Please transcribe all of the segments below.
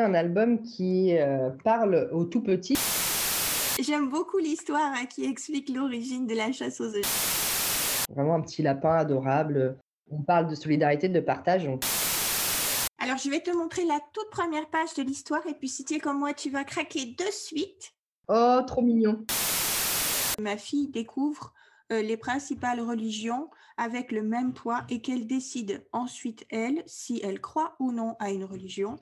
un album qui euh, parle aux tout petits. J'aime beaucoup l'histoire hein, qui explique l'origine de la chasse aux œufs. Vraiment un petit lapin adorable. On parle de solidarité, de partage. Alors, je vais te montrer la toute première page de l'histoire et puis si tu es comme moi, tu vas craquer de suite. Oh, trop mignon. Ma fille découvre euh, les principales religions avec le même poids et qu'elle décide ensuite, elle, si elle croit ou non à une religion.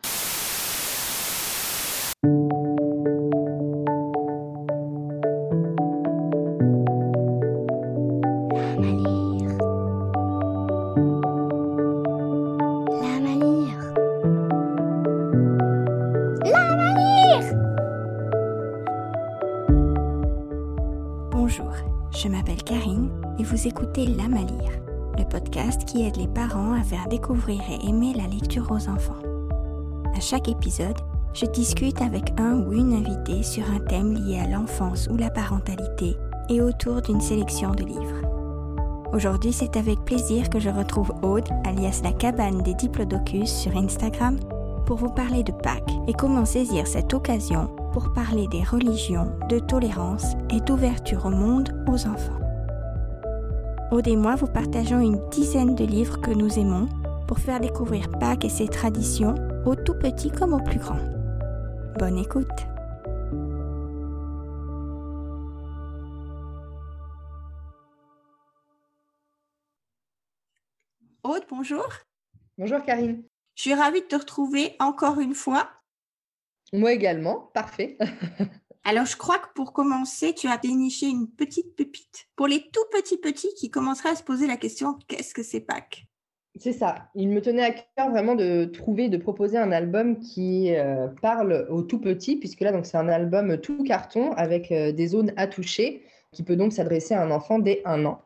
Faire découvrir et aimer la lecture aux enfants. À chaque épisode, je discute avec un ou une invitée sur un thème lié à l'enfance ou la parentalité et autour d'une sélection de livres. Aujourd'hui, c'est avec plaisir que je retrouve Aude, alias la cabane des diplodocus sur Instagram, pour vous parler de Pâques et comment saisir cette occasion pour parler des religions, de tolérance et d'ouverture au monde aux enfants. Aude et moi vous partageons une dizaine de livres que nous aimons pour faire découvrir Pâques et ses traditions aux tout petits comme aux plus grands. Bonne écoute Aude, bonjour. Bonjour Karine. Je suis ravie de te retrouver encore une fois. Moi également, parfait. Alors, je crois que pour commencer, tu as déniché une petite pépite. Pour les tout petits petits qui commenceraient à se poser la question, qu'est-ce que c'est Pâques? C'est ça. Il me tenait à cœur vraiment de trouver, de proposer un album qui euh, parle aux tout petits, puisque là, c'est un album tout carton avec euh, des zones à toucher, qui peut donc s'adresser à un enfant dès un an.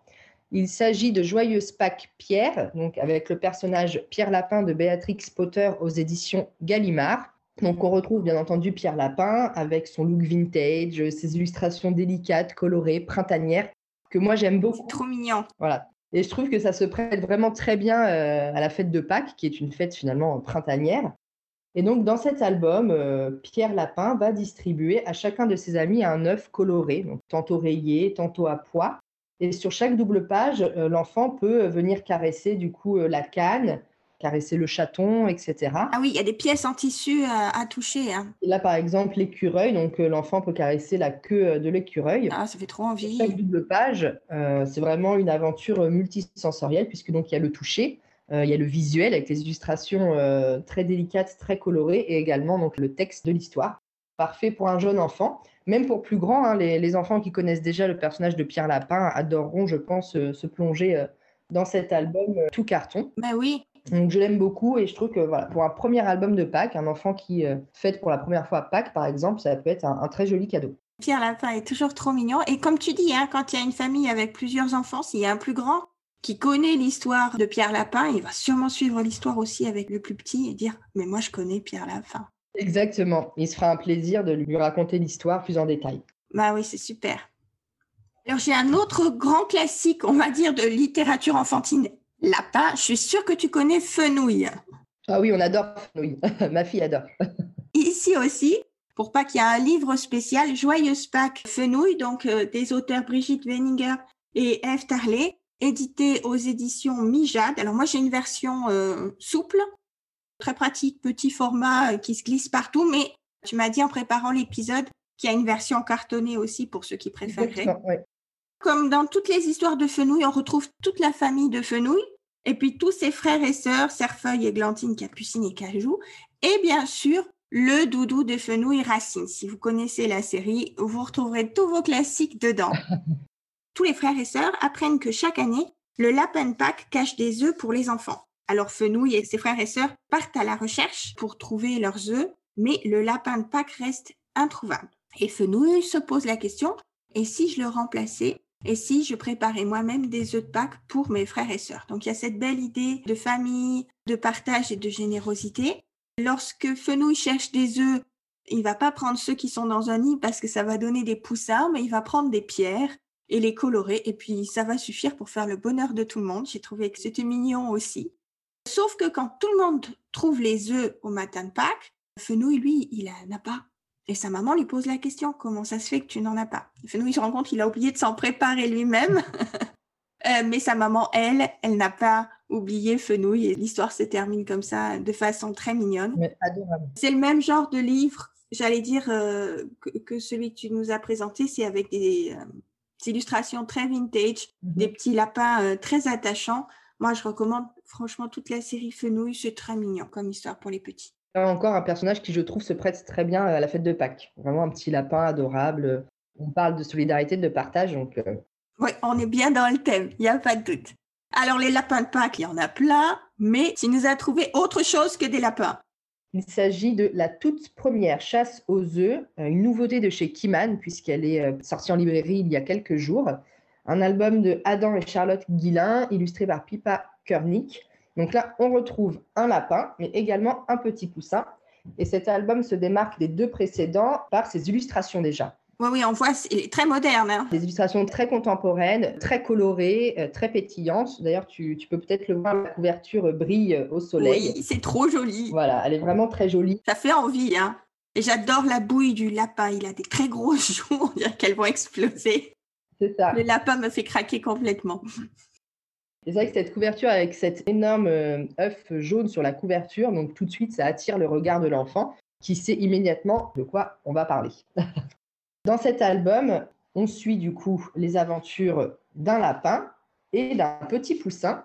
Il s'agit de Joyeuse Pâques Pierre, donc avec le personnage Pierre Lapin de Béatrix Potter aux éditions Gallimard. Donc on retrouve bien entendu Pierre Lapin avec son look vintage, ses illustrations délicates, colorées, printanières, que moi j'aime beaucoup. Trop mignon. Voilà. Et je trouve que ça se prête vraiment très bien euh, à la fête de Pâques, qui est une fête finalement printanière. Et donc dans cet album, euh, Pierre Lapin va distribuer à chacun de ses amis un œuf coloré, donc tantôt rayé, tantôt à pois. Et sur chaque double page, euh, l'enfant peut venir caresser du coup la canne, caresser le chaton, etc. Ah oui, il y a des pièces en tissu à, toucher. Hein. là, par exemple, l'écureuil, donc euh, l'enfant peut caresser la queue euh, de l'écureuil. Ah, ça fait trop envie. Chaque double page, euh, c'est vraiment une aventure multisensorielle puisque donc il y a le toucher, il y a le visuel avec les illustrations très délicates, très colorées et également donc le texte de l'histoire. Parfait pour un jeune enfant, même pour plus grand. Hein, les, les, enfants qui connaissent déjà le personnage de Pierre Lapin adoreront, je pense, se plonger dans cet album tout carton. Ben oui, donc je l'aime beaucoup et je trouve que voilà, pour un premier album de Pâques, un enfant qui euh, fête pour la première fois Pâques, par exemple, ça peut être un, très joli cadeau. Pierre Lapin est toujours trop mignon. Et comme tu dis, hein, quand il y a une famille avec plusieurs enfants, s'il y a un plus grand qui connaît l'histoire de Pierre Lapin, il va sûrement suivre l'histoire aussi avec le plus petit et dire Mais moi, je connais Pierre Lapin. Exactement. Il se fera un plaisir de lui raconter l'histoire plus en détail. Bah oui, c'est super. Alors, j'ai un autre grand classique, on va dire, de littérature enfantine lapin, je suis sûre que tu connais Fenouil. Ah oui, on adore Fenouil. Ma fille adore. Ici aussi, pour pas qu'il y ait un livre spécial, Joyeuse Pâques Fenouil, donc euh, des auteurs Brigitte Weninger et Eve Tarlet, édité aux éditions Mijade. Alors moi, j'ai une version euh, souple, très pratique, petit format euh, qui se glisse partout, mais tu m'as dit en préparant l'épisode qu'il y a une version cartonnée aussi pour ceux qui préfèrent. Comme dans toutes les histoires de Fenouil, on retrouve toute la famille de Fenouil, et puis tous ses frères et sœurs, Cerfeuil, Églantine, Capucine et Cajou, et bien sûr, le doudou de Fenouil Racine. Si vous connaissez la série, vous retrouverez tous vos classiques dedans. tous les frères et sœurs apprennent que chaque année, le lapin de Pâques cache des œufs pour les enfants. Alors Fenouil et ses frères et sœurs partent à la recherche pour trouver leurs œufs, mais le lapin de Pâques reste introuvable. Et Fenouil se pose la question, et si je le remplaçais et si je préparais moi-même des œufs de Pâques pour mes frères et sœurs? Donc il y a cette belle idée de famille, de partage et de générosité. Lorsque Fenouil cherche des œufs, il va pas prendre ceux qui sont dans un nid parce que ça va donner des poussins, mais il va prendre des pierres et les colorer et puis ça va suffire pour faire le bonheur de tout le monde. J'ai trouvé que c'était mignon aussi. Sauf que quand tout le monde trouve les œufs au matin de Pâques, Fenouil, lui, il n'en a pas. Et sa maman lui pose la question, comment ça se fait que tu n'en as pas? Fenouil se rend compte qu'il a oublié de s'en préparer lui-même. Euh, mais sa maman, elle, elle n'a pas oublié Fenouil et l'histoire se termine comme ça de façon très mignonne. C'est le même genre de livre, j'allais dire, euh, que, celui que tu nous as présenté, c'est avec des, euh, illustrations très vintage, mhm. des petits lapins très attachants. Moi, je recommande franchement toute la série Fenouil, c'est très mignon comme histoire pour les petits. Encore un personnage qui, je trouve, se prête très bien à la fête de Pâques. Vraiment un petit lapin adorable. On parle de solidarité, de partage, donc. Euh, oui, on est bien dans le thème, il n'y a pas de doute. Alors, les lapins de Pâques, il y en a plein, mais tu nous as trouvé autre chose que des lapins. Il s'agit de la toute première chasse aux œufs, euh, une nouveauté de chez Kiman, puisqu'elle est euh, sortie en librairie il y a quelques jours. Un album de Adam et Charlotte Guillain, illustré par Pipa Körnick. Donc là, on retrouve un lapin, mais également un petit poussin. Et cet album se démarque des deux précédents par ses illustrations déjà. Oui, oui, on voit, il est très moderne. Hein. Des illustrations très contemporaines, très colorées, euh, très pétillantes. D'ailleurs, tu, peux peut-être le voir, la couverture brille au soleil. Oui, c'est trop joli. Voilà, elle est vraiment très jolie. Ça fait envie, hein. Et j'adore la bouille du lapin. Il a des très gros joues, on dirait qu'elles vont exploser. C'est ça. Le lapin me fait craquer complètement. C'est vrai que cette couverture avec cet énorme euh, œuf jaune sur la couverture, donc tout de suite, ça attire le regard de l'enfant qui sait immédiatement de quoi on va parler. Dans cet album, on suit du coup les aventures d'un lapin et d'un petit poussin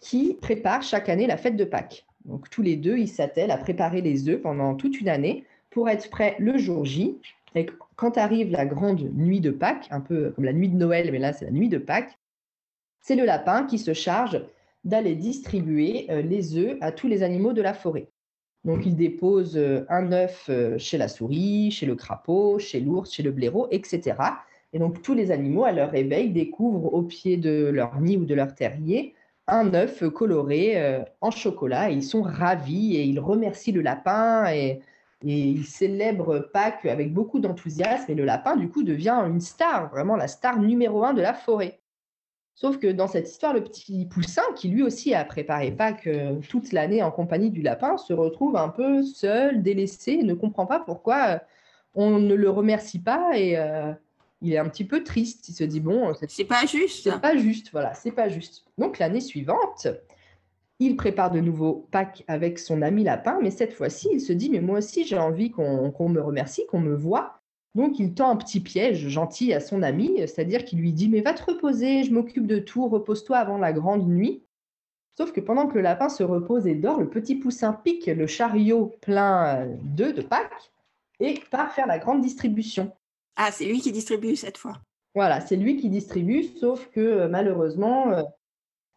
qui préparent chaque année la fête de Pâques. Donc tous les deux, ils s'attellent à préparer les œufs pendant toute une année pour être prêts le jour J. Et quand arrive la grande nuit de Pâques, un peu comme la nuit de Noël, mais là c'est la nuit de Pâques, c'est le lapin qui se charge d'aller distribuer euh, les œufs à tous les animaux de la forêt. Donc il dépose euh, un œuf euh, chez la souris, chez le crapaud, chez l'ours, chez le blaireau, etc. Et donc tous les animaux, à leur réveil, découvrent au pied de leur nid ou de leur terrier un œuf coloré en chocolat. ils sont ravis et ils remercient le lapin et, et ils célèbrent Pâques avec beaucoup d'enthousiasme. Et le lapin, du coup, devient une star, vraiment la star numéro un de la forêt. Sauf que dans cette histoire, le petit poussin, qui lui aussi a préparé Pâques euh, toute l'année en compagnie du lapin, se retrouve un peu seul, délaissé, ne comprend pas pourquoi euh, on ne le remercie pas et euh, il est un petit peu triste. Il se dit bon, c'est pas juste. C'est pas juste, voilà, c'est pas juste. Donc l'année suivante, il prépare de nouveau Pâques avec son ami lapin, mais cette fois-ci, il se dit mais moi aussi j'ai envie qu'on me remercie, qu'on me voit. Donc, il tend un petit piège gentil à son ami, c'est-à-dire qu'il lui dit Mais va te reposer, je m'occupe de tout, repose-toi avant la grande nuit. Sauf que pendant que le lapin se repose et dort, le petit poussin pique le chariot plein d'œufs de Pâques et part faire la grande distribution. Ah, c'est lui qui distribue cette fois. Voilà, c'est lui qui distribue, sauf que malheureusement, euh,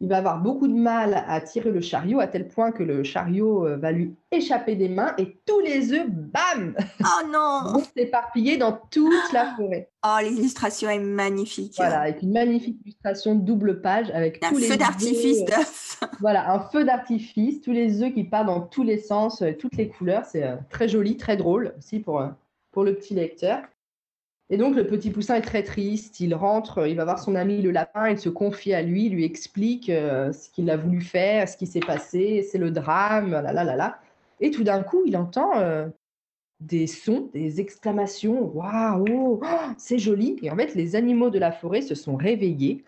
il va avoir beaucoup de mal à tirer le chariot à tel point que le chariot euh, va lui échapper des mains et tous les œufs, bam Oh non vont s'éparpiller dans toute la forêt. Oh, l'illustration est magnifique. Voilà, avec une magnifique illustration double page avec un feu d'artifice euh, d'œufs. Voilà, un feu d'artifice, tous les œufs qui partent dans tous les sens, euh, toutes les couleurs. C'est très joli, très drôle aussi pour, pour le petit lecteur. Et donc, le petit poussin est très triste. Il rentre, il va voir son ami le lapin, il se confie à lui, lui explique euh, ce qu'il a voulu faire, ce qui s'est passé, c'est le drame, là, là, là, là. Et tout d'un coup, il entend euh, des sons, des exclamations Waouh, oh, c'est joli Et en fait, les animaux de la forêt se sont réveillés,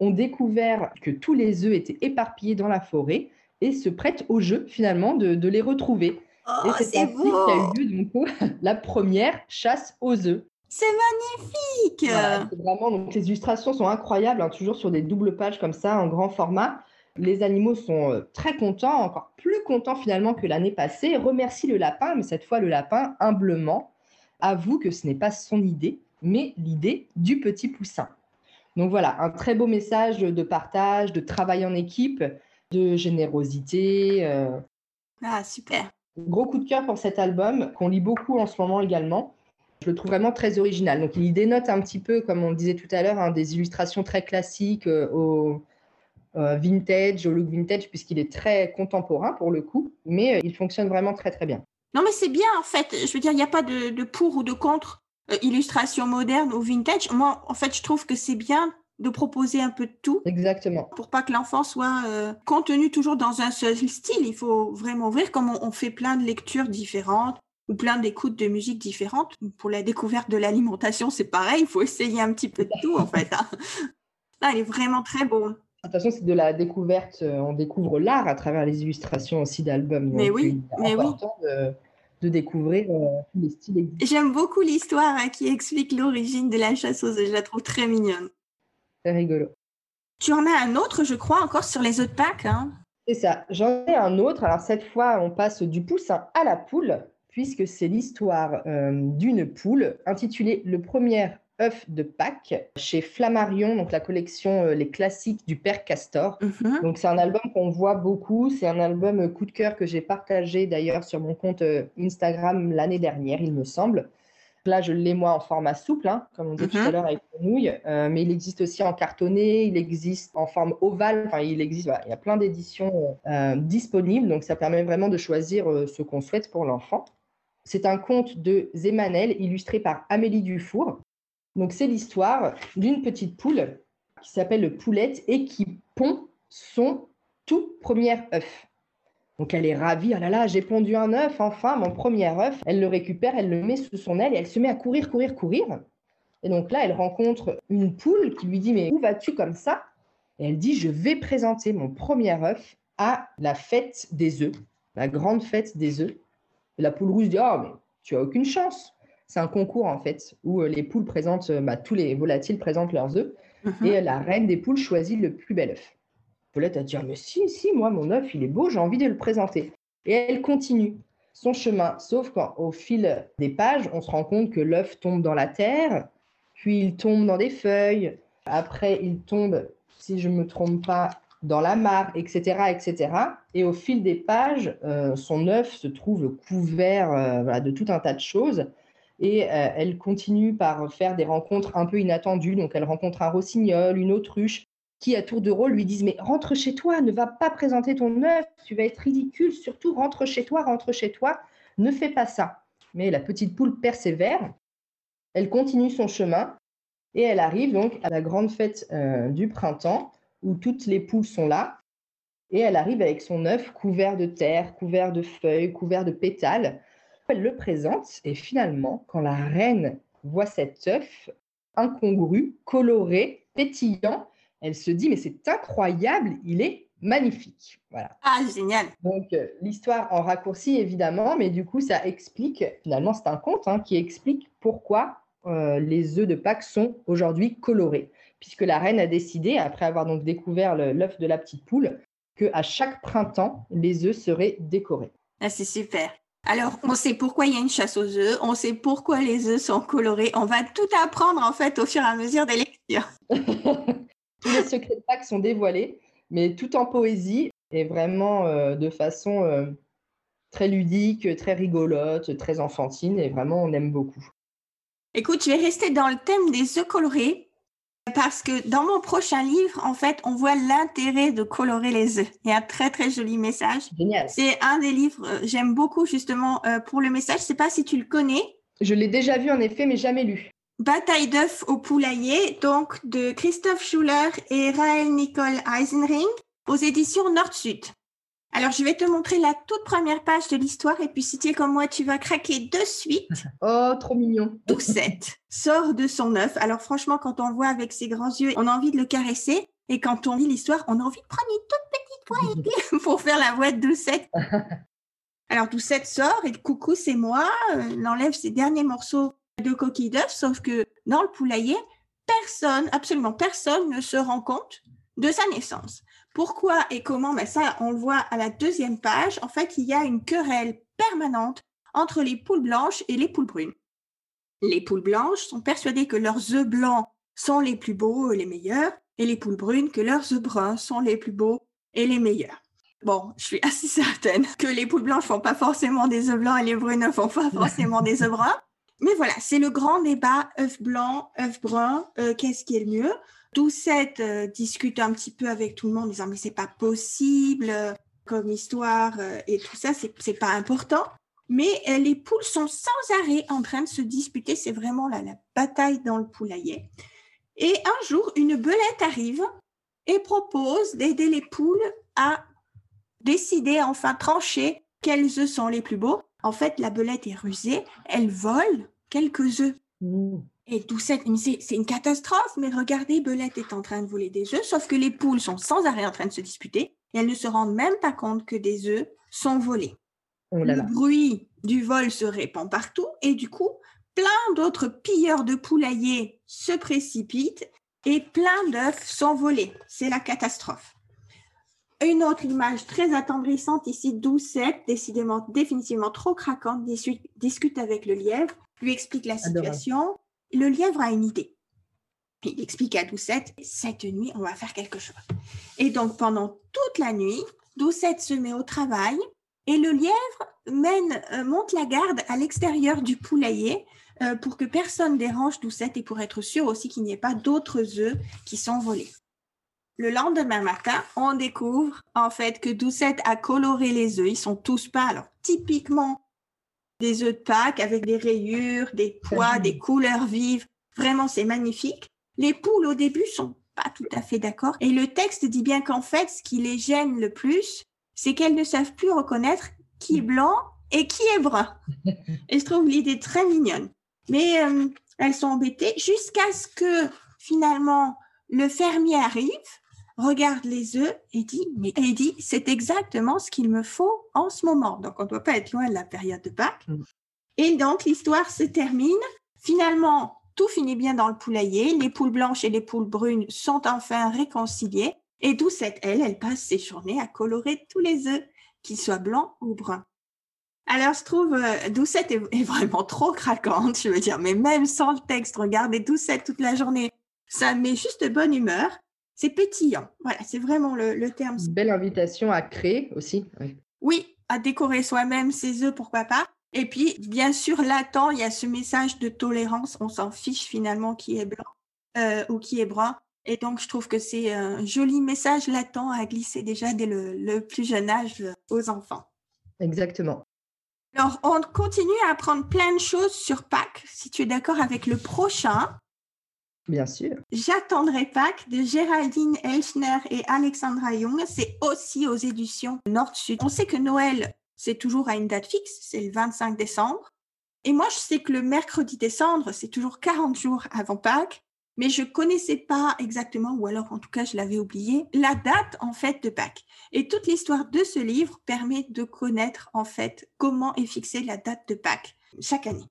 ont découvert que tous les œufs étaient éparpillés dans la forêt et se prêtent au jeu, finalement, de, les retrouver. Oh, et c'est ainsi qu'il a eu lieu, donc, la première chasse aux œufs. C'est magnifique vraiment, donc, Les illustrations sont incroyables, hein, toujours sur des doubles pages comme ça, en grand format. Les animaux sont euh, très contents, encore plus contents finalement que l'année passée, remercie le lapin, mais cette fois le lapin, humblement, avoue que ce n'est pas son idée, mais l'idée du petit poussin. Donc voilà, un très beau message de partage, de travail en équipe, de générosité. Euh. Ah, super. Gros coup de cœur pour cet album, qu'on lit beaucoup en ce moment également. Je le trouve vraiment très original. Donc, il dénote un petit peu, comme on le disait tout à l'heure, hein, des illustrations très classiques euh, au euh, vintage, au look vintage, puisqu'il est très contemporain pour le coup, mais euh, il fonctionne vraiment très très bien. Non, mais c'est bien en fait. Je veux dire, il n'y a pas de, pour ou de contre illustration moderne ou vintage. Moi, en fait, je trouve que c'est bien de proposer un peu de tout. Exactement. Pour pas que l'enfant soit euh, contenu toujours dans un seul style. Il faut vraiment ouvrir, comme on, fait plein de lectures différentes ou plein d'écoutes de musique différentes. Pour la découverte de l'alimentation, c'est pareil. Il faut essayer un petit peu de tout, en fait. Hein. Là, il est vraiment très beau. De toute façon, c'est de la découverte. Euh, on découvre l'art à travers les illustrations aussi d'albums. Mais oui, mais oui. De, de découvrir euh, les styles J'aime beaucoup l'histoire hein, qui explique l'origine de la chasse aux œufs. Je la trouve très mignonne. C'est rigolo. Tu en as un autre, je crois, encore sur les autres packs. Hein? C'est ça. J'en ai un autre. Alors cette fois, on passe du poussin à la poule, puisque c'est l'histoire euh, d'une poule intitulée Le premier œuf de Pâques chez Flammarion, donc la collection euh, Les classiques du Père Castor. Mhm. Donc c'est un album qu'on voit beaucoup. C'est un album euh, coup de cœur que j'ai partagé d'ailleurs sur mon compte Instagram l'année dernière, il me semble. Là, je l'ai moi en format souple, hein, comme on disait tout à mhm. l'heure avec Nouilles, euh, mais il existe aussi en cartonné, il existe en forme ovale, enfin, il existe, il y a plein d'éditions disponibles, donc ça permet vraiment de choisir ce qu'on souhaite pour l'enfant. C'est un conte de Zemanel illustré par Amélie Dufour. Donc, c'est l'histoire d'une petite poule qui s'appelle Poulette et qui pond son tout premier œuf. Donc elle est ravie, ah là là, j'ai pondu un œuf, enfin, mon premier œuf. Elle le récupère, elle le met sous son aile et elle se met à courir, courir, courir. Et donc là, elle rencontre une poule qui lui dit, mais où vas-tu comme ça? Et elle dit, je vais présenter mon premier œuf à la fête des œufs, la grande fête des œufs. La poule rouge dit, oh, mais tu as aucune chance. C'est un concours en fait où euh, les poules présentent, euh, bah, tous les volatiles présentent leurs œufs mhm. et la reine des poules choisit le plus bel œuf. Paulette a dit ah, Mais si, si, moi, mon œuf, il est beau, j'ai envie de le présenter. Et elle continue son chemin, sauf qu'au fil des pages, on se rend compte que l'œuf tombe dans la terre, puis il tombe dans des feuilles, après il tombe, si je ne me trompe pas, dans la mare, etc. etc. Et au fil des pages, euh, son œuf se trouve couvert euh, de tout un tas de choses. Et euh, elle continue par faire des rencontres un peu inattendues. Donc, elle rencontre un rossignol, une autruche, qui, à tour de rôle, lui disent Mais rentre chez toi, ne va pas présenter ton œuf, tu vas être ridicule, surtout rentre chez toi, rentre chez toi, ne fais pas ça. Mais la petite poule persévère, elle continue son chemin et elle arrive donc à la grande fête du printemps où toutes les poules sont là. Et elle arrive avec son œuf couvert de terre, couvert de feuilles, couvert de pétales. Elle le présente et finalement, quand la reine voit cet œuf incongru, coloré, pétillant, elle se dit, mais c'est incroyable, il est magnifique. Voilà. Ah, génial. Donc, euh, l'histoire en raccourci, évidemment, mais du coup, ça explique, finalement, c'est un conte hein, qui explique pourquoi euh, les œufs de Pâques sont aujourd'hui colorés. Puisque la reine a décidé, après avoir donc découvert l'œuf de la petite poule, qu'à chaque printemps, les œufs seraient décorés. Ah, c'est super. Alors, on sait pourquoi il y a une chasse aux œufs, on sait pourquoi les œufs sont colorés. On va tout apprendre, en fait, au fur et à mesure des lectures. tous les secrets de Pâques sont dévoilés, mais tout en poésie et vraiment euh, de façon euh, très ludique, très rigolote, très enfantine et vraiment on aime beaucoup. Écoute, je vais rester dans le thème des œufs colorés parce que dans mon prochain livre, en fait, on voit l'intérêt de colorer les œufs. Il y a un très très joli message. Génial. C'est un des livres, euh, j'aime beaucoup justement pour le message. Je ne sais pas si tu le connais. Je l'ai déjà vu en effet, mais jamais lu. Bataille d'œufs au poulailler, donc de Christophe Schuller et Raël Nicole Eisenring aux éditions Nord-Sud. Alors, je vais te montrer la toute première page de l'histoire et puis si tu es comme moi, tu vas craquer de suite. Oh, trop mignon. Doucette sort de son œuf. Alors, franchement, quand on le voit avec ses grands yeux, on a envie de le caresser. Et quand on lit l'histoire, on a envie de prendre une toute petite voix pour faire la voix de Doucette. Alors, Doucette sort et coucou, c'est moi. Elle enlève ses derniers morceaux de coquilles d'œufs, sauf que dans le poulailler, personne, absolument personne ne se rend compte de sa naissance. Pourquoi et comment ben Ça, on le voit à la deuxième page. En fait, il y a une querelle permanente entre les poules blanches et les poules brunes. Les poules blanches sont persuadées que leurs œufs blancs sont les plus beaux et les meilleurs, et les poules brunes que leurs œufs bruns sont les plus beaux et les meilleurs. Bon, je suis assez certaine que les poules blanches font pas forcément des œufs blancs et les brunes ne font pas forcément des œufs bruns. Mais voilà, c'est le grand débat œuf blanc, œuf brun, euh, qu'est-ce qui est le mieux? Doucette euh, discute un petit peu avec tout le monde disant mais c'est pas possible euh, comme histoire et tout ça, c'est pas important. Mais les poules sont sans arrêt en train de se disputer, c'est vraiment la, la bataille dans le poulailler. Et un jour, une belette arrive et propose d'aider les poules à décider, enfin trancher quels œufs sont les plus beaux. En fait, la belette est rusée, elle vole quelques œufs. Mmh. Et Doucette c'est une catastrophe, mais regardez, Belette est en train de voler des œufs, sauf que les poules sont sans arrêt en train de se disputer et elles ne se rendent même pas compte que des œufs sont volés. Oh Le bruit du vol se répand partout et du coup, plein d'autres pilleurs de poulaillers se précipitent et plein d'œufs sont volés. C'est la catastrophe. Une autre image très attendrissante ici, Doucette, décidément définitivement trop craquante, discute avec le lièvre, lui explique la situation. Le lièvre a une idée. Il explique à Doucette, cette nuit, on va faire quelque chose. Et donc, pendant toute la nuit, Doucette se met au travail et le lièvre mène, euh, monte la garde à l'extérieur du poulailler euh, pour que personne dérange Doucette et pour être sûr aussi qu'il n'y ait pas d'autres œufs qui sont volés. Le lendemain matin, on découvre en fait que Doucette a coloré les œufs. Ils sont tous pâles. Typiquement des œufs de Pâques avec des rayures, des pois, des couleurs vives. Vraiment, c'est magnifique. Les poules au début sont pas tout à fait d'accord. Et le texte dit bien qu'en fait, ce qui les gêne le plus, c'est qu'elles ne savent plus reconnaître qui est blanc et qui est brun. Et je trouve l'idée très mignonne. Mais euh, elles sont embêtées jusqu'à ce que finalement le fermier arrive regarde les œufs et dit, mais et dit, c'est exactement ce qu'il me faut en ce moment. Donc, on ne doit pas être loin de la période de Pâques. Mm. Et donc, l'histoire se termine. Finalement, tout finit bien dans le poulailler. Les poules blanches et les poules brunes sont enfin réconciliées. Et Doucette, elle, elle passe ses journées à colorer tous les œufs, qu'ils soient blancs ou bruns. Alors, je trouve euh, Doucette est, est, vraiment trop craquante, je veux dire, mais même sans le texte, regardez Doucette toute la journée, ça met juste de bonne humeur. C'est pétillant. Voilà, c'est vraiment le, terme. belle invitation à créer aussi. Oui. à décorer soi-même ses œufs, pourquoi pas. Et puis, bien sûr, latent, il y a ce message de tolérance. On s'en fiche finalement qui est blanc euh, ou qui est brun. Et donc, je trouve que c'est un joli message latent à glisser déjà dès le, plus jeune âge aux enfants. Exactement. Alors, on continue à apprendre plein de choses sur Pâques, si tu es d'accord avec le prochain. Bien sûr. J'attendrai Pâques de Géraldine Elchner et Alexandra Young. C'est aussi aux éditions Nord-Sud. On sait que Noël, c'est toujours à une date fixe, c'est le 25 décembre. Et moi, je sais que le mercredi décembre, c'est toujours 40 jours avant Pâques, mais je connaissais pas exactement, ou alors en tout cas, je l'avais oublié, la date en fait de Pâques. Et toute l'histoire de ce livre permet de connaître en fait comment est fixée la date de Pâques chaque année.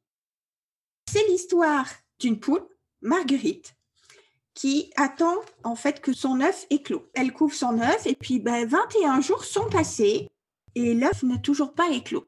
C'est l'histoire d'une poule Marguerite, qui attend en fait que son œuf éclot. Elle couvre son œuf et puis ben, 21 jours sont passés et l'œuf n'a toujours pas éclos.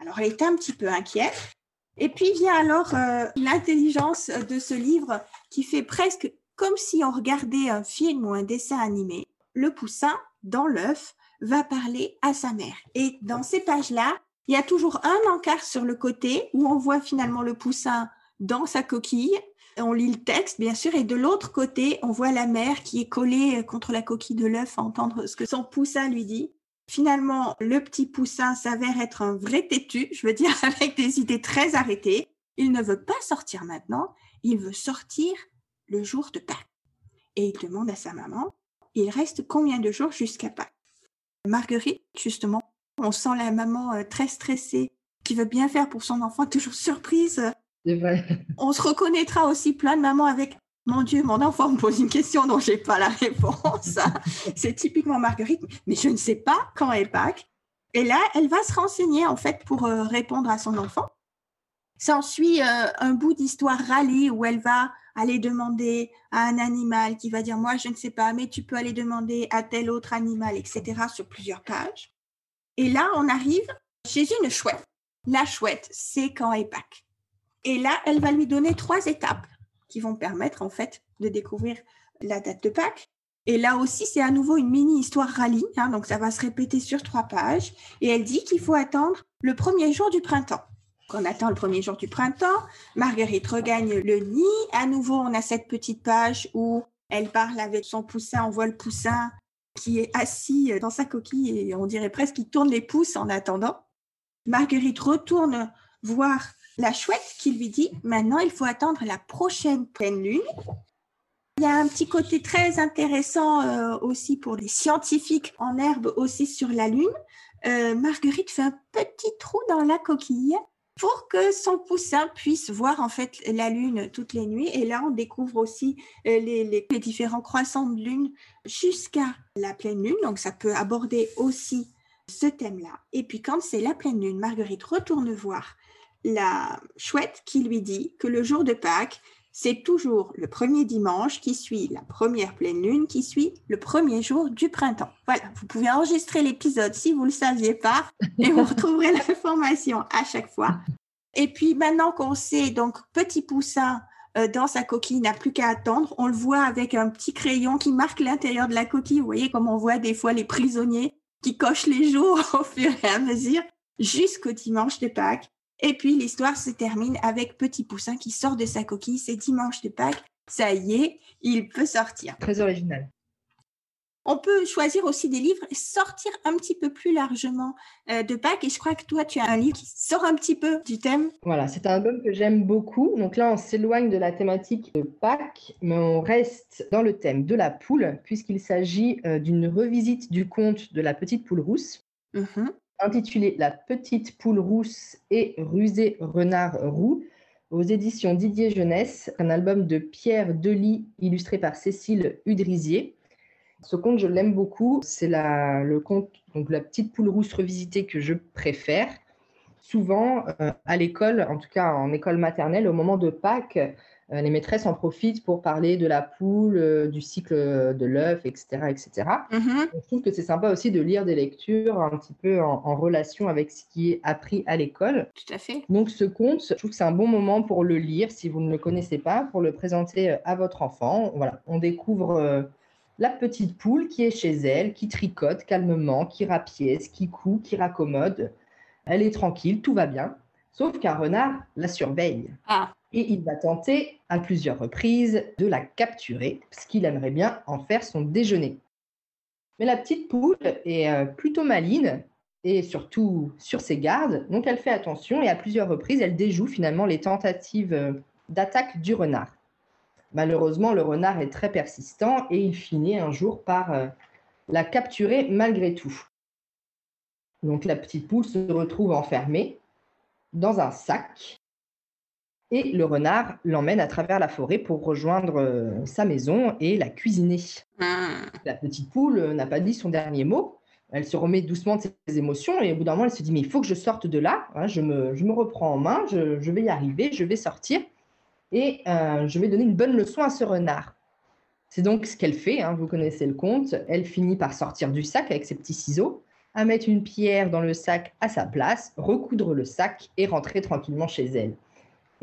Alors elle est un petit peu inquiète. Et puis vient alors euh, l'intelligence de ce livre qui fait presque comme si on regardait un film ou un dessin animé. Le poussin, dans l'œuf, va parler à sa mère. Et dans ces pages-là, il y a toujours un encart sur le côté où on voit finalement le poussin dans sa coquille on lit le texte, bien sûr, et de l'autre côté, on voit la mère qui est collée contre la coquille de l'œuf à entendre ce que son poussin lui dit. Finalement, le petit poussin s'avère être un vrai têtu, je veux dire, avec des idées très arrêtées. Il ne veut pas sortir maintenant, il veut sortir le jour de Pâques. Et il demande à sa maman, il reste combien de jours jusqu'à Pâques? Marguerite, justement, on sent la maman euh, très stressée, qui veut bien faire pour son enfant, toujours surprise on se reconnaîtra aussi plein de mamans avec mon Dieu, mon enfant me pose une question dont j'ai pas la réponse. c'est typiquement Marguerite, mais je ne sais pas quand est Pâques. Et là, elle va se renseigner en fait pour euh, répondre à son enfant. S'ensuit euh, un bout d'histoire rallye où elle va aller demander à un animal qui va dire moi je ne sais pas, mais tu peux aller demander à tel autre animal, etc. sur plusieurs pages. Et là, on arrive chez une chouette. La chouette, c'est quand est Pâques. Et là, elle va lui donner trois étapes qui vont permettre en fait de découvrir la date de Pâques. Et là aussi, c'est à nouveau une mini histoire rallye, hein, donc ça va se répéter sur trois pages. Et elle dit qu'il faut attendre le premier jour du printemps. Qu'on attend le premier jour du printemps, Marguerite regagne le nid. À nouveau, on a cette petite page où elle parle avec son poussin, on voit le poussin qui est assis dans sa coquille et on dirait presque qu'il tourne les pouces en attendant. Marguerite retourne voir la chouette qui lui dit maintenant il faut attendre la prochaine pleine lune. Il y a un petit côté très intéressant euh, aussi pour les scientifiques en herbe aussi sur la Lune. Euh, Marguerite fait un petit trou dans la coquille pour que son poussin puisse voir en fait la lune toutes les nuits. Et là, on découvre aussi euh, les, les, différents croissants de lune jusqu'à la pleine lune. Donc, ça peut aborder aussi ce thème-là. Et puis, quand c'est la pleine lune, Marguerite retourne voir la chouette qui lui dit que le jour de Pâques, c'est toujours le premier dimanche qui suit la première pleine lune, qui suit le premier jour du printemps. Voilà, vous pouvez enregistrer l'épisode si vous ne le saviez pas et vous retrouverez l'information à chaque fois. Et puis maintenant qu'on sait, donc petit poussin euh, dans sa coquille n'a plus qu'à attendre, on le voit avec un petit crayon qui marque l'intérieur de la coquille. Vous voyez comme on voit des fois les prisonniers qui cochent les jours au fur et à mesure jusqu'au dimanche de Pâques. Et puis l'histoire se termine avec Petit Poussin qui sort de sa coquille. C'est dimanche de Pâques. Ça y est, il peut sortir. Très original. On peut choisir aussi des livres et sortir un petit peu plus largement euh, de Pâques. Et je crois que toi, tu as un livre qui sort un petit peu du thème. Voilà, c'est un album que j'aime beaucoup. Donc là, on s'éloigne de la thématique de Pâques, mais on reste dans le thème de la poule, puisqu'il s'agit euh, d'une revisite du conte de la petite poule rousse. Mm-hmm intitulé La petite poule rousse et rusé renard roux aux éditions Didier Jeunesse, un album de Pierre Delis illustré par Cécile Udrisier. Ce conte, je l'aime beaucoup. C'est le conte, donc la petite poule rousse revisitée que je préfère. Souvent, euh, à l'école, en tout cas en école maternelle, au moment de Pâques, les maîtresses en profitent pour parler de la poule, euh, du cycle de l'œuf, etc. etc. Mm-hmm. Je trouve que c'est sympa aussi de lire des lectures un petit peu en, relation avec ce qui est appris à l'école. Tout à fait. Donc ce conte, je trouve que c'est un bon moment pour le lire si vous ne le connaissez pas, pour le présenter euh, à votre enfant. Voilà, on découvre la petite poule qui est chez elle, qui tricote calmement, qui rapièce, qui coud, qui raccommode. Elle est tranquille, tout va bien. Sauf qu'un renard la surveille. Ah et il va tenter à plusieurs reprises de la capturer, parce qu'il aimerait bien en faire son déjeuner. Mais la petite poule est euh, plutôt maline et surtout sur ses gardes, donc elle fait attention et à plusieurs reprises, elle déjoue finalement les tentatives euh, d'attaque du renard. Malheureusement, le renard est très persistant et il finit un jour par euh, la capturer malgré tout. Donc la petite poule se retrouve enfermée dans un sac et le renard l'emmène à travers la forêt pour rejoindre euh, sa maison et la cuisiner. Ah. La petite poule euh, n'a pas dit son dernier mot. Elle se remet doucement de ses émotions et au bout d'un moment, elle se dit, mais il faut que je sorte de là. Hein, je, me, je, me, reprends en main, je, je, vais y arriver, je vais sortir et euh, je vais donner une bonne leçon à ce renard. C'est donc ce qu'elle fait, hein, vous connaissez le conte. Elle finit par sortir du sac avec ses petits ciseaux, à mettre une pierre dans le sac à sa place, recoudre le sac et rentrer tranquillement chez elle.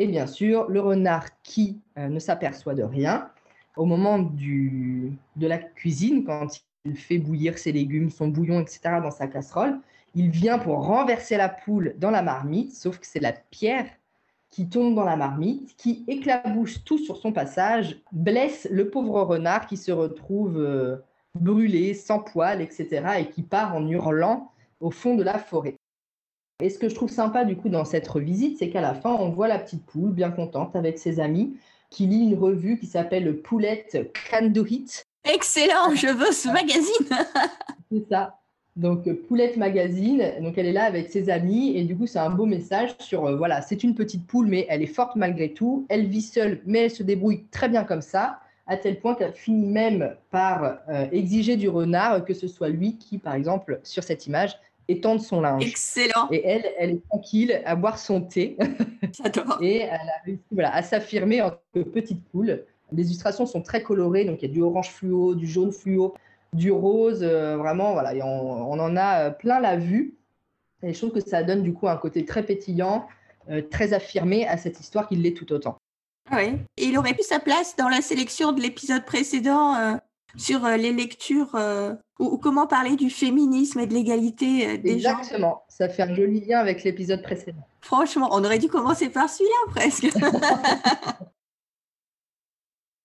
Et bien sûr, le renard qui euh, ne s'aperçoit de rien, au moment de la cuisine, quand il fait bouillir ses légumes, son bouillon, etc., dans sa casserole, il vient pour renverser la poule dans la marmite, sauf que c'est la pierre qui tombe dans la marmite, qui éclabousse tout sur son passage, blesse le pauvre renard qui se retrouve euh, brûlé, sans poils, etc., et qui part en hurlant au fond de la forêt. Et ce que je trouve sympa du coup dans cette revisite, c'est qu'à la fin, on voit la petite poule bien contente avec ses amis qui lit une revue qui s'appelle Poulette Can Do It. Excellent, je veux ce magazine. c'est ça. Donc Poulette Magazine, donc elle est là avec ses amis et du coup c'est un beau message sur euh, voilà c'est une petite poule mais elle est forte malgré tout, elle vit seule mais elle se débrouille très bien comme ça à tel point qu'elle finit même par euh, exiger du renard que ce soit lui qui par exemple sur cette image étendre son linge. Excellent. Et elle, elle est tranquille à boire son thé. J'adore. et elle a réussi voilà, à s'affirmer en tant que petite poule. Les illustrations sont très colorées, donc il y a du orange fluo, du jaune fluo, du rose, euh, vraiment, voilà, on, en a euh, plein la vue. Et je trouve que ça donne du coup un côté très pétillant, euh, très affirmé à cette histoire qu'il l'est tout autant. Oui, et il aurait pu sa place dans la sélection de l'épisode précédent sur euh, les lectures euh, ou, comment parler du féminisme et de l'égalité euh, des gens. Exactement, ça fait un joli lien avec l'épisode précédent. Franchement, on aurait dû commencer par celui-là presque.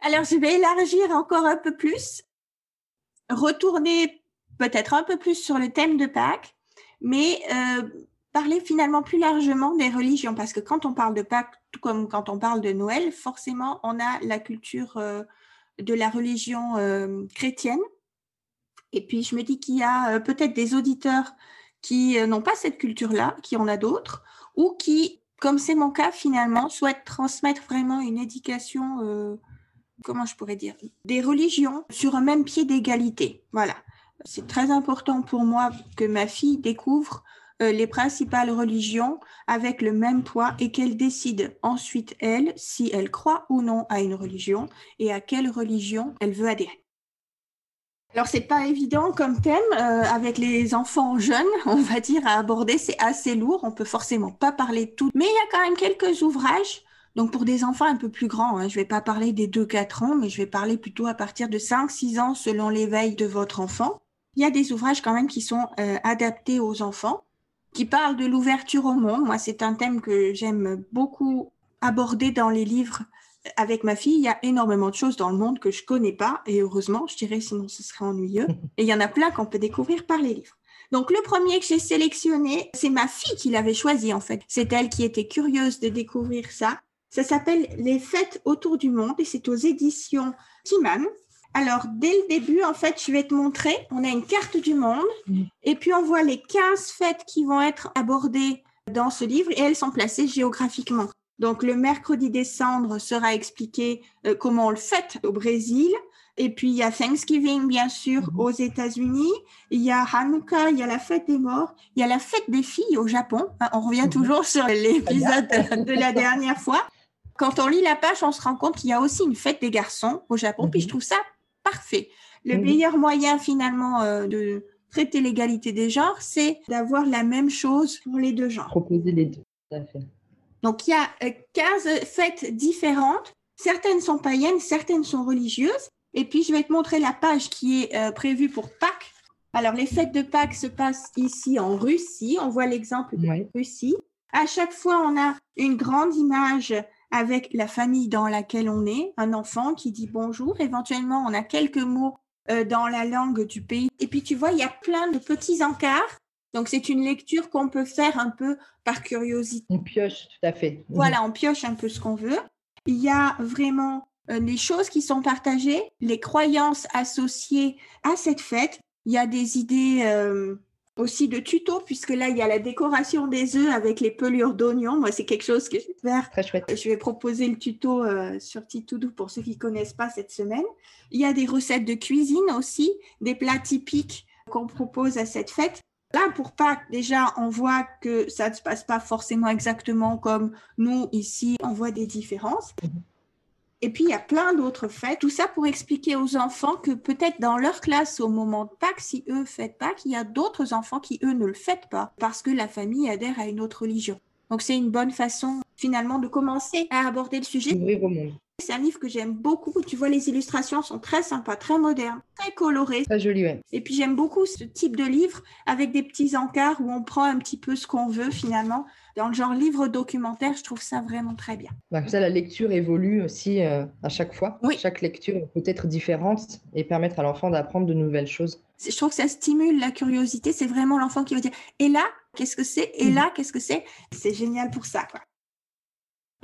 Alors, je vais élargir encore un peu plus, retourner peut-être un peu plus sur le thème de Pâques, mais parler finalement plus largement des religions, parce que quand on parle de Pâques, tout comme quand on parle de Noël, forcément, on a la culture de la religion euh, chrétienne. Et puis, je me dis qu'il y a euh, peut-être des auditeurs qui n'ont pas cette culture-là, qui en a d'autres, ou qui, comme c'est mon cas finalement, souhaitent transmettre vraiment une éducation, comment je pourrais dire, des religions sur un même pied d'égalité. Voilà. C'est très important pour moi que ma fille découvre euh, les principales religions avec le même poids et qu'elle décide ensuite, elle, si elle croit ou non à une religion et à quelle religion elle veut adhérer. Alors, c'est pas évident comme thème euh, avec les enfants jeunes, on va dire, à aborder. C'est assez lourd. On peut forcément pas parler de tout. Mais il y a quand même quelques ouvrages. Donc, pour des enfants un peu plus grands, hein, je vais pas parler des 2-4 ans, mais je vais parler plutôt à partir de 5-6 ans selon l'éveil de votre enfant. Il y a des ouvrages quand même qui sont euh, adaptés aux enfants qui parle de l'ouverture au monde. Moi, c'est un thème que j'aime beaucoup aborder dans les livres avec ma fille. Il y a énormément de choses dans le monde que je connais pas, et heureusement, je dirais, sinon ce serait ennuyeux. Et il y en a plein qu'on peut découvrir par les livres. Donc le premier que j'ai sélectionné, c'est ma fille qui l'avait choisi en fait. C'est elle qui était curieuse de découvrir ça. Ça s'appelle Les fêtes autour du monde et c'est aux éditions Timan. Alors, dès le début, en fait, je vais te montrer, on a une carte du monde mm. et puis on voit les 15 fêtes qui vont être abordées dans ce livre et elles sont placées géographiquement. Donc, le mercredi décembre sera expliqué euh, comment on le fête au Brésil. Et puis, il y a Thanksgiving, bien sûr, mm-hmm. aux États-Unis. Il y a Hanukkah, il y a la fête des morts. Il y a la fête des filles au Japon. Hein, on revient mm-hmm. toujours sur l'épisode de la dernière fois. Quand on lit la page, on se rend compte qu'il y a aussi une fête des garçons au Japon. Puis, je mm-hmm. trouve ça parfait. Le meilleur moyen finalement euh, de traiter l'égalité des genres, c'est d'avoir la même chose pour les deux genres. Proposer les deux, tout à fait. Donc il y a 15 euh, fêtes différentes. Certaines sont païennes, certaines sont religieuses. Et puis je vais te montrer la page qui est euh, prévue pour Pâques. Alors les fêtes de Pâques se passent ici en Russie. On voit l'exemple de Russie. À chaque fois, on a une grande image avec la famille dans laquelle on est, un enfant qui dit bonjour, éventuellement on a quelques mots euh, dans la langue du pays. Et puis tu vois, il y a plein de petits encarts. Donc c'est une lecture qu'on peut faire un peu par curiosité. On pioche, tout à fait. Voilà, on pioche un peu ce qu'on veut. Il y a vraiment euh, les choses qui sont partagées, les croyances associées à cette fête. Il y a des idées euh, aussi de tutos, puisque là, il y a la décoration des œufs avec les pelures d'oignons. Moi, c'est quelque chose que je vais faire. Très chouette. Je vais proposer le tuto euh, sur Titoudou pour ceux qui ne connaissent pas cette semaine. Il y a des recettes de cuisine aussi, des plats typiques qu'on propose à cette fête. Là, pour Pâques, déjà, on voit que ça ne se passe pas forcément exactement comme nous ici, on voit des différences. Mhm. Et puis, il y a plein d'autres fêtes. Tout ça pour expliquer aux enfants que peut-être dans leur classe, au moment de Pâques, si eux fêtent Pâques, il y a d'autres enfants qui, eux, ne le fêtent pas parce que la famille adhère à une autre religion. Donc, c'est une bonne façon, finalement, de commencer à aborder le sujet. C'est un livre que j'aime beaucoup. Tu vois, les illustrations sont très sympas, très modernes, très colorées. Très joli, ouais. Et puis, j'aime beaucoup ce type de livre avec des petits encarts où on prend un petit peu ce qu'on veut, finalement dans le genre livre documentaire, je trouve ça vraiment très bien. Bah, ça, la lecture évolue aussi euh, à chaque fois. Oui. Chaque lecture peut être différente et permettre à l'enfant d'apprendre de nouvelles choses. Je trouve que ça stimule la curiosité. C'est vraiment l'enfant qui va dire Et là, qu'est-ce que c'est? Et là, qu'est-ce que c'est? C'est génial pour ça. Quoi.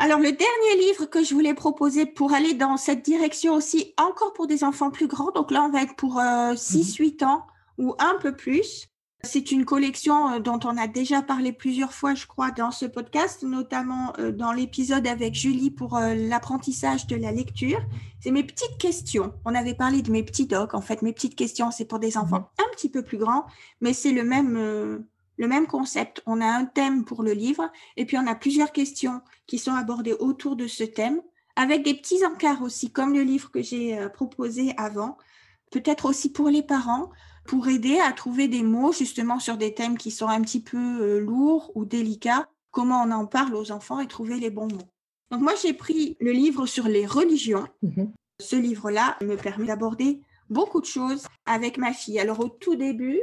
Alors, le dernier livre que je voulais proposer pour aller dans cette direction aussi, encore pour des enfants plus grands, donc là, on va être pour 6-8 euh, ans ou un peu plus. C'est une collection euh, dont on a déjà parlé plusieurs fois, je crois, dans ce podcast, notamment euh, dans l'épisode avec Julie pour euh, l'apprentissage de la lecture. C'est mes petites questions. On avait parlé de mes petits docs. En fait, mes petites questions, c'est pour des enfants mhm. un petit peu plus grands, mais c'est le même, le même concept. On a un thème pour le livre et puis on a plusieurs questions qui sont abordées autour de ce thème, avec des petits encarts aussi, comme le livre que j'ai proposé avant. Peut-être aussi pour les parents pour aider à trouver des mots justement sur des thèmes qui sont un petit peu euh, lourds ou délicats, comment on en parle aux enfants et trouver les bons mots. Donc moi, j'ai pris le livre sur les religions. Mhm. Ce livre-là me permet d'aborder beaucoup de choses avec ma fille. Alors au tout début,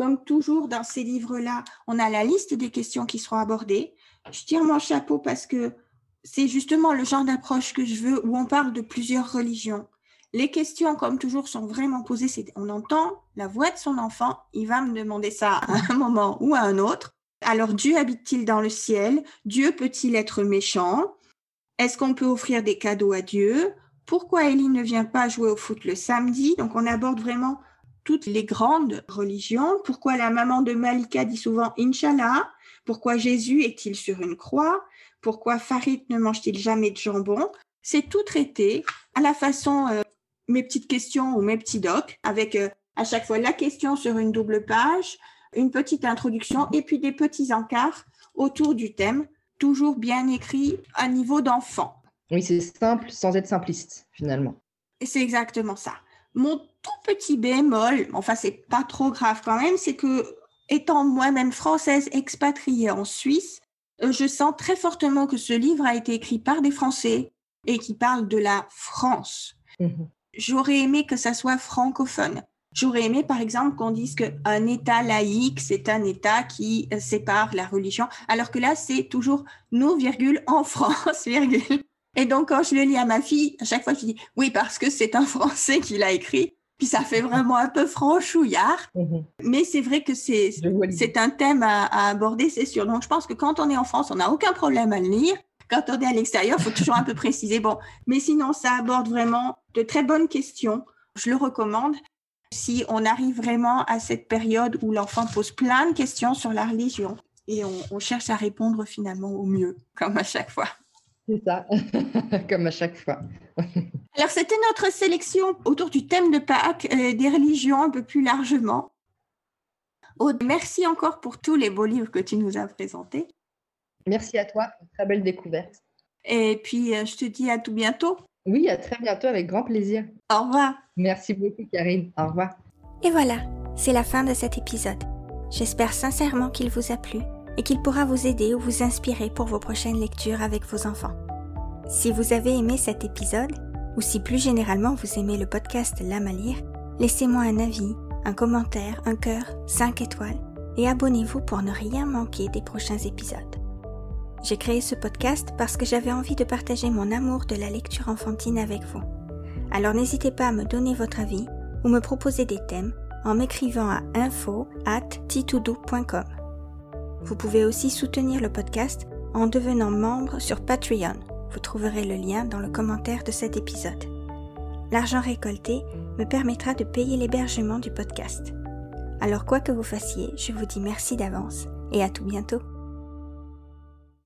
comme toujours dans ces livres-là, on a la liste des questions qui seront abordées. Je tire mon chapeau parce que c'est justement le genre d'approche que je veux où on parle de plusieurs religions. Les questions, comme toujours, sont vraiment posées. On entend la voix de son enfant. Il va me demander ça à un moment ou à un autre. Alors, Dieu habite-t-il dans le ciel? Dieu peut-il être méchant? Est-ce qu'on peut offrir des cadeaux à Dieu? Pourquoi Ellie ne vient pas jouer au foot le samedi? Donc on aborde vraiment toutes les grandes religions. Pourquoi la maman de Malika dit souvent Inch'Allah Pourquoi Jésus est-il sur une croix? Pourquoi Farid ne mange-t-il jamais de jambon? C'est tout traité à la façon euh, mes petites questions ou mes petits docs, avec euh, à chaque fois la question sur une double page, une petite introduction et puis des petits encarts autour du thème, toujours bien écrit à niveau d'enfant. Oui, c'est simple sans être simpliste finalement. Et c'est exactement ça. Mon tout petit bémol, enfin c'est pas trop grave quand même, c'est que étant moi-même française expatriée en Suisse, euh, je sens très fortement que ce livre a été écrit par des Français et qui parle de la France. Mhm. J'aurais aimé que ça soit francophone. J'aurais aimé, par exemple, qu'on dise qu'un État laïque, c'est un État qui euh, sépare la religion, alors que là, c'est toujours nous, virgule, en France, virgule. Et donc, quand je le lis à ma fille, à chaque fois, je dis oui, parce que c'est un Français qui l'a écrit. Puis ça fait vraiment un peu franchouillard. Mhm. Mais c'est vrai que c'est, c'est un thème à, à aborder, c'est sûr. Donc, je pense que quand on est en France, on n'a aucun problème à le lire. Quand on est à l'extérieur, il faut toujours un peu préciser. Bon, mais sinon, ça aborde vraiment de très bonnes questions. Je le recommande. Si on arrive vraiment à cette période où l'enfant pose plein de questions sur la religion et on, on cherche à répondre finalement au mieux, comme à chaque fois. C'est ça, comme à chaque fois. Alors, c'était notre sélection autour du thème de Pâques, euh, des religions un peu plus largement. Aude, merci encore pour tous les beaux livres que tu nous as présentés. Merci à toi, très belle découverte. Et puis, euh, je te dis à tout bientôt. Oui, à très bientôt, avec grand plaisir. Au revoir. Merci beaucoup, Karine. Au revoir. Et voilà, c'est la fin de cet épisode. J'espère sincèrement qu'il vous a plu et qu'il pourra vous aider ou vous inspirer pour vos prochaines lectures avec vos enfants. Si vous avez aimé cet épisode, ou si plus généralement vous aimez le podcast L'âme à lire, laissez-moi un avis, un commentaire, un cœur, 5 étoiles, et abonnez-vous pour ne rien manquer des prochains épisodes. J'ai créé ce podcast parce que j'avais envie de partager mon amour de la lecture enfantine avec vous. Alors n'hésitez pas à me donner votre avis ou me proposer des thèmes en m'écrivant à info at Vous pouvez aussi soutenir le podcast en devenant membre sur Patreon. Vous trouverez le lien dans le commentaire de cet épisode. L'argent récolté me permettra de payer l'hébergement du podcast. Alors quoi que vous fassiez, je vous dis merci d'avance et à tout bientôt.